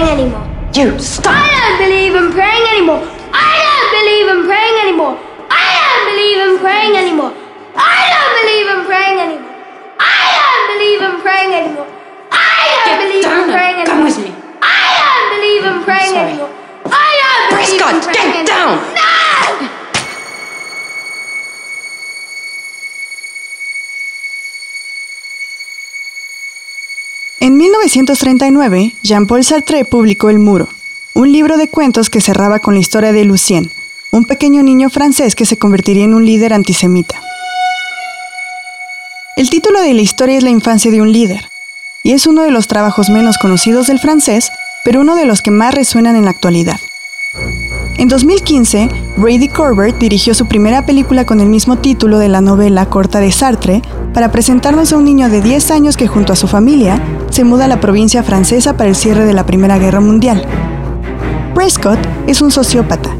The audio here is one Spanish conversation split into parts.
praying anymore. You stop. I don't believe in praying anymore. I don't believe in praying anymore. I don't believe in praying anymore. I don't believe in praying anymore. I don't believe in praying anymore. I don't Get believe in praying Come with me. I don't believe in praying En 1939, Jean-Paul Sartre publicó El Muro, un libro de cuentos que cerraba con la historia de Lucien, un pequeño niño francés que se convertiría en un líder antisemita. El título de la historia es La infancia de un líder, y es uno de los trabajos menos conocidos del francés, pero uno de los que más resuenan en la actualidad. En 2015, Brady Corbett dirigió su primera película con el mismo título de la novela corta de Sartre para presentarnos a un niño de 10 años que junto a su familia se muda a la provincia francesa para el cierre de la Primera Guerra Mundial. Prescott es un sociópata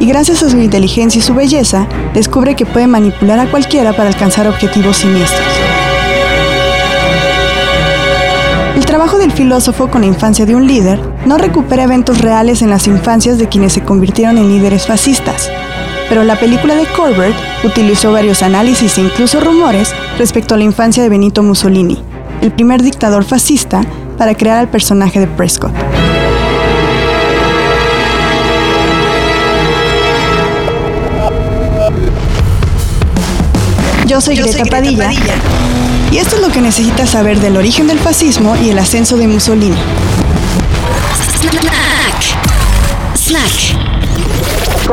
y gracias a su inteligencia y su belleza descubre que puede manipular a cualquiera para alcanzar objetivos siniestros. El trabajo del filósofo con la infancia de un líder no recupera eventos reales en las infancias de quienes se convirtieron en líderes fascistas, pero la película de Corbett utilizó varios análisis e incluso rumores respecto a la infancia de Benito Mussolini, el primer dictador fascista, para crear al personaje de Prescott. Yo soy, Greta, Padilla, y esto es lo que necesitas saber del origen del fascismo y el ascenso de Mussolini. Snack.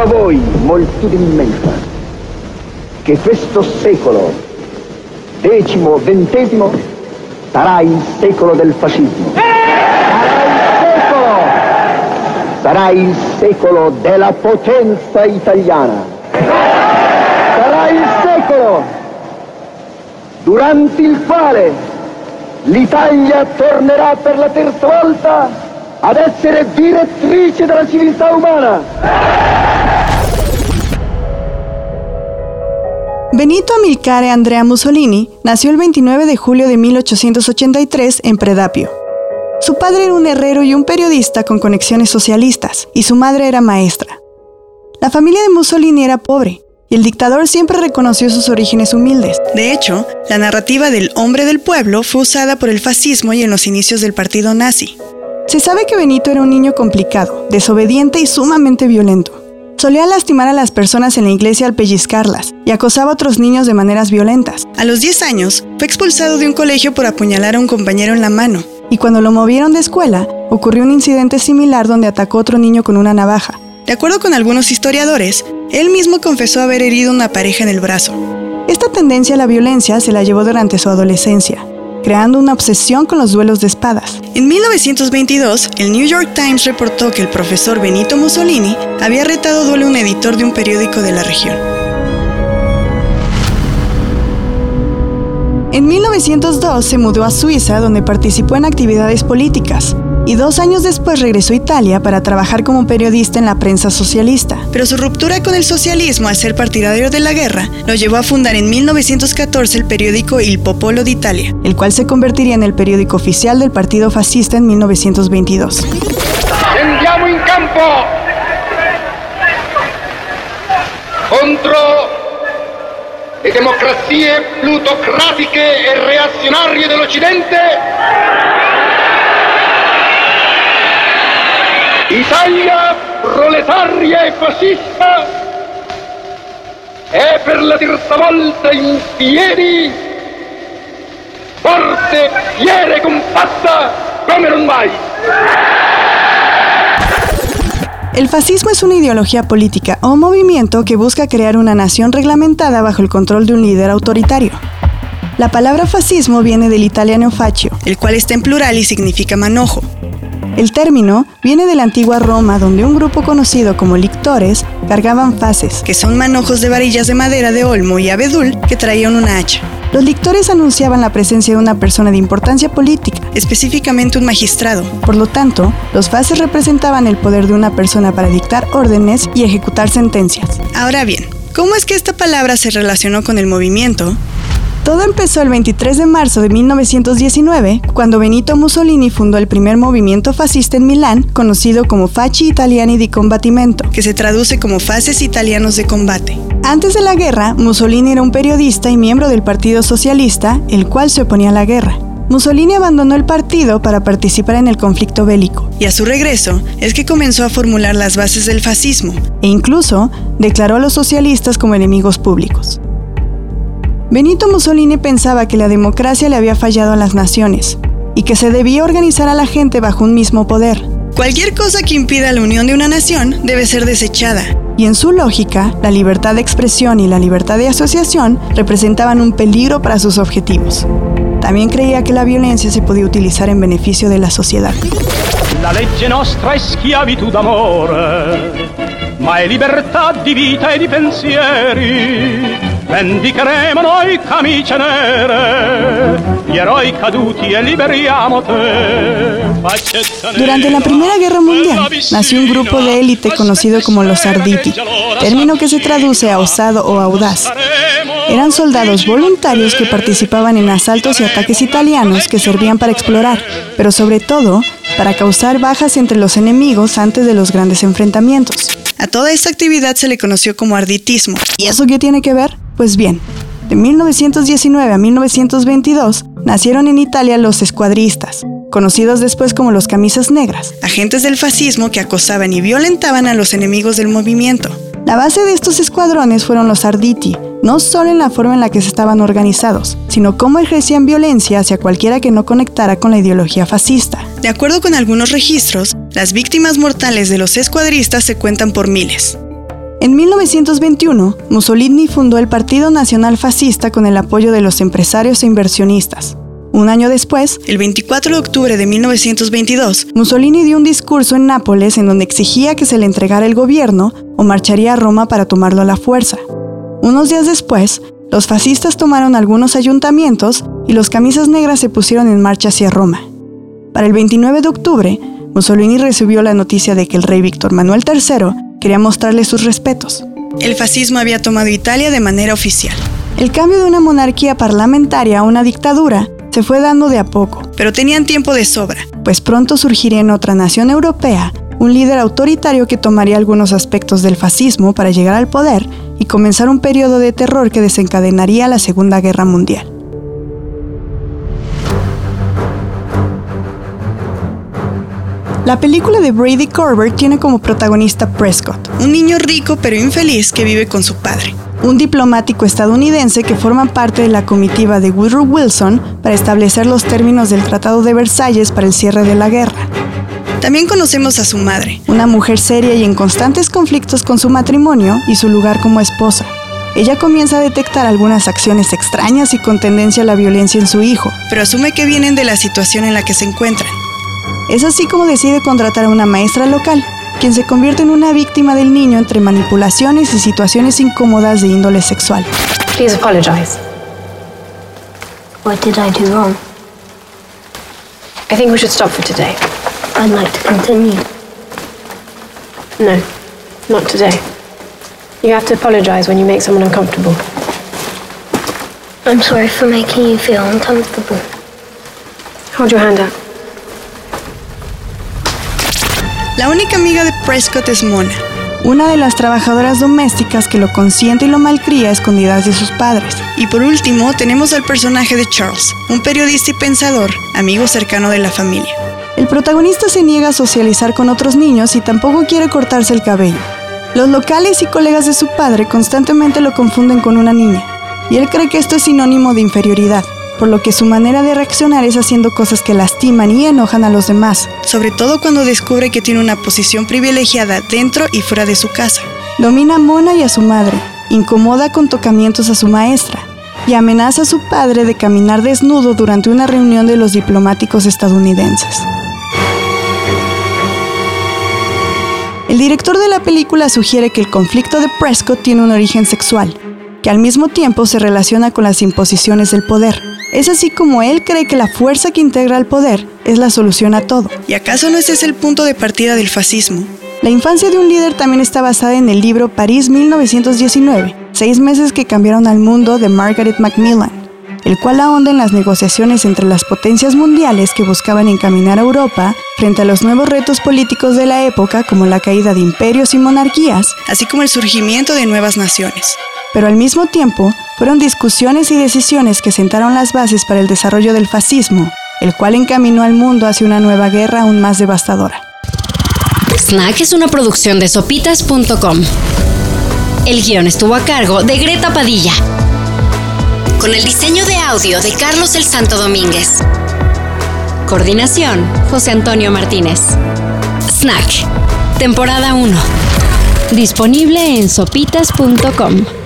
voi moltitudine immensa che questo secolo decimo ventesimo sarà il secolo del fascismo. Sarà il secolo sarà il secolo della potenza italiana. Sarà il secolo durante il quale l'Italia tornerà per la terza volta ad essere direttrice della civiltà umana Benito Amilcare Andrea Mussolini nació el 29 de julio de 1883 en Predapio. Su padre era un herrero y un periodista con conexiones socialistas, y su madre era maestra. La familia de Mussolini era pobre, y el dictador siempre reconoció sus orígenes humildes. De hecho, la narrativa del hombre del pueblo fue usada por el fascismo y en los inicios del partido nazi. Se sabe que Benito era un niño complicado, desobediente y sumamente violento. Solía lastimar a las personas en la iglesia al pellizcarlas y acosaba a otros niños de maneras violentas. A los 10 años, fue expulsado de un colegio por apuñalar a un compañero en la mano. Y cuando lo movieron de escuela, ocurrió un incidente similar donde atacó a otro niño con una navaja. De acuerdo con algunos historiadores, él mismo confesó haber herido una pareja en el brazo. Esta tendencia a la violencia se la llevó durante su adolescencia, creando una obsesión con los duelos de espadas. En 1922, el New York Times reportó que el profesor Benito Mussolini había retado duelo a un editor de un periódico de la región. En 1902 se mudó a Suiza donde participó en actividades políticas y dos años después regresó a Italia para trabajar como periodista en la prensa socialista. Pero su ruptura con el socialismo al ser partidario de la guerra lo llevó a fundar en 1914 el periódico Il Popolo d'Italia, el cual se convertiría en el periódico oficial del partido fascista en 1922. Scendiamo in campo contro le democrazie plutocratiche e reazionarie dell'Occidente. Italia proletaria e fascista è per la terza volta in piedi, forte, fiera e compatta come non mai. El fascismo es una ideología política o movimiento que busca crear una nación reglamentada bajo el control de un líder autoritario. La palabra fascismo viene del italiano faccio, el cual está en plural y significa manojo. El término viene de la antigua Roma, donde un grupo conocido como lictores cargaban fases, que son manojos de varillas de madera de olmo y abedul que traían una hacha. Los lictores anunciaban la presencia de una persona de importancia política, específicamente un magistrado. Por lo tanto, los fases representaban el poder de una persona para dictar órdenes y ejecutar sentencias. Ahora bien, ¿cómo es que esta palabra se relacionó con el movimiento? Todo empezó el 23 de marzo de 1919, cuando Benito Mussolini fundó el primer movimiento fascista en Milán, conocido como Facci Italiani di Combattimento, que se traduce como Fases Italianos de Combate. Antes de la guerra, Mussolini era un periodista y miembro del Partido Socialista, el cual se oponía a la guerra. Mussolini abandonó el partido para participar en el conflicto bélico, y a su regreso es que comenzó a formular las bases del fascismo, e incluso declaró a los socialistas como enemigos públicos. Benito Mussolini pensaba que la democracia le había fallado a las naciones y que se debía organizar a la gente bajo un mismo poder. Cualquier cosa que impida la unión de una nación debe ser desechada. Y en su lógica, la libertad de expresión y la libertad de asociación representaban un peligro para sus objetivos. También creía que la violencia se podía utilizar en beneficio de la sociedad. La legge nostra è schiavitù d'amore, ma è libertà di vita e di pensieri. Vendicheremo noi camicie nere, gli eroi caduti e liberiamo te. Faccetta Durante la Primera Guerra Mundial nació un grupo de élite conocido como los Arditi, término que se traduce a osado o audaz. Eran soldados voluntarios que participaban en asaltos y ataques italianos que servían para explorar, pero sobre todo para causar bajas entre los enemigos antes de los grandes enfrentamientos. A toda esta actividad se le conoció como arditismo. ¿Y eso qué tiene que ver? Pues bien, de 1919 a 1922 nacieron en Italia los escuadristas, conocidos después como los camisas negras, agentes del fascismo que acosaban y violentaban a los enemigos del movimiento. La base de estos escuadrones fueron los Arditi, no solo en la forma en la que se estaban organizados, sino cómo ejercían violencia hacia cualquiera que no conectara con la ideología fascista. De acuerdo con algunos registros, las víctimas mortales de los escuadristas se cuentan por miles. En 1921, Mussolini fundó el Partido Nacional Fascista con el apoyo de los empresarios e inversionistas. Un año después, el 24 de octubre de 1922, Mussolini dio un discurso en Nápoles en donde exigía que se le entregara el gobierno o marcharía a Roma para tomarlo a la fuerza. Unos días después, los fascistas tomaron algunos ayuntamientos y los camisas negras se pusieron en marcha hacia Roma. Para el 29 de octubre, Mussolini recibió la noticia de que el rey Víctor Manuel III quería mostrarle sus respetos. El fascismo había tomado Italia de manera oficial. El cambio de una monarquía parlamentaria a una dictadura se fue dando de a poco, pero tenían tiempo de sobra, pues pronto surgiría en otra nación europea un líder autoritario que tomaría algunos aspectos del fascismo para llegar al poder y comenzar un periodo de terror que desencadenaría la Segunda Guerra Mundial. La película de Brady Corbett tiene como protagonista Prescott, un niño rico pero infeliz que vive con su padre, un diplomático estadounidense que forma parte de la comitiva de Woodrow Wilson para establecer los términos del Tratado de Versalles para el cierre de la guerra. También conocemos a su madre, una mujer seria y en constantes conflictos con su matrimonio y su lugar como esposa. Ella comienza a detectar algunas acciones extrañas y con tendencia a la violencia en su hijo, pero asume que vienen de la situación en la que se encuentran. Es así como decide contratar a una maestra local, quien se convierte en una víctima del niño entre manipulaciones y situaciones incómodas de índole sexual. Please apologize. What did I do wrong? I think we should stop for today. I'd like to continue. No, not today. You have to apologize when you make someone uncomfortable. I'm sorry for making you feel uncomfortable. Hold your hand up. La única amiga de Prescott es Mona, una de las trabajadoras domésticas que lo consiente y lo malcría a escondidas de sus padres. Y por último, tenemos al personaje de Charles, un periodista y pensador, amigo cercano de la familia. El protagonista se niega a socializar con otros niños y tampoco quiere cortarse el cabello. Los locales y colegas de su padre constantemente lo confunden con una niña, y él cree que esto es sinónimo de inferioridad, por lo que su manera de reaccionar es haciendo cosas que lastiman y enojan a los demás, sobre todo cuando descubre que tiene una posición privilegiada dentro y fuera de su casa. Domina a Mona y a su madre, incomoda con tocamientos a su maestra, y amenaza a su padre de caminar desnudo durante una reunión de los diplomáticos estadounidenses. El director de la película sugiere que el conflicto de Prescott tiene un origen sexual, que al mismo tiempo se relaciona con las imposiciones del poder. Es así como él cree que la fuerza que integra el poder es la solución a todo. ¿Y acaso no ese es el punto de partida del fascismo? La infancia de un líder también está basada en el libro París 1919, seis meses que cambiaron al mundo de Margaret Macmillan. el cual ahonda en las negociaciones entre las potencias mundiales que buscaban encaminar a Europa frente a los nuevos retos políticos de la época como la caída de imperios y monarquías, así como el surgimiento de nuevas naciones. Pero al mismo tiempo, fueron discusiones y decisiones que sentaron las bases para el desarrollo del fascismo, el cual encaminó al mundo hacia una nueva guerra aún más devastadora. Snack es una producción de sopitas.com. El guion estuvo a cargo de Greta Padilla. Con el diseño de audio de Carlos el Santo Domínguez. Coordinación, José Antonio Martínez. Snack, temporada 1. Disponible en sopitas.com.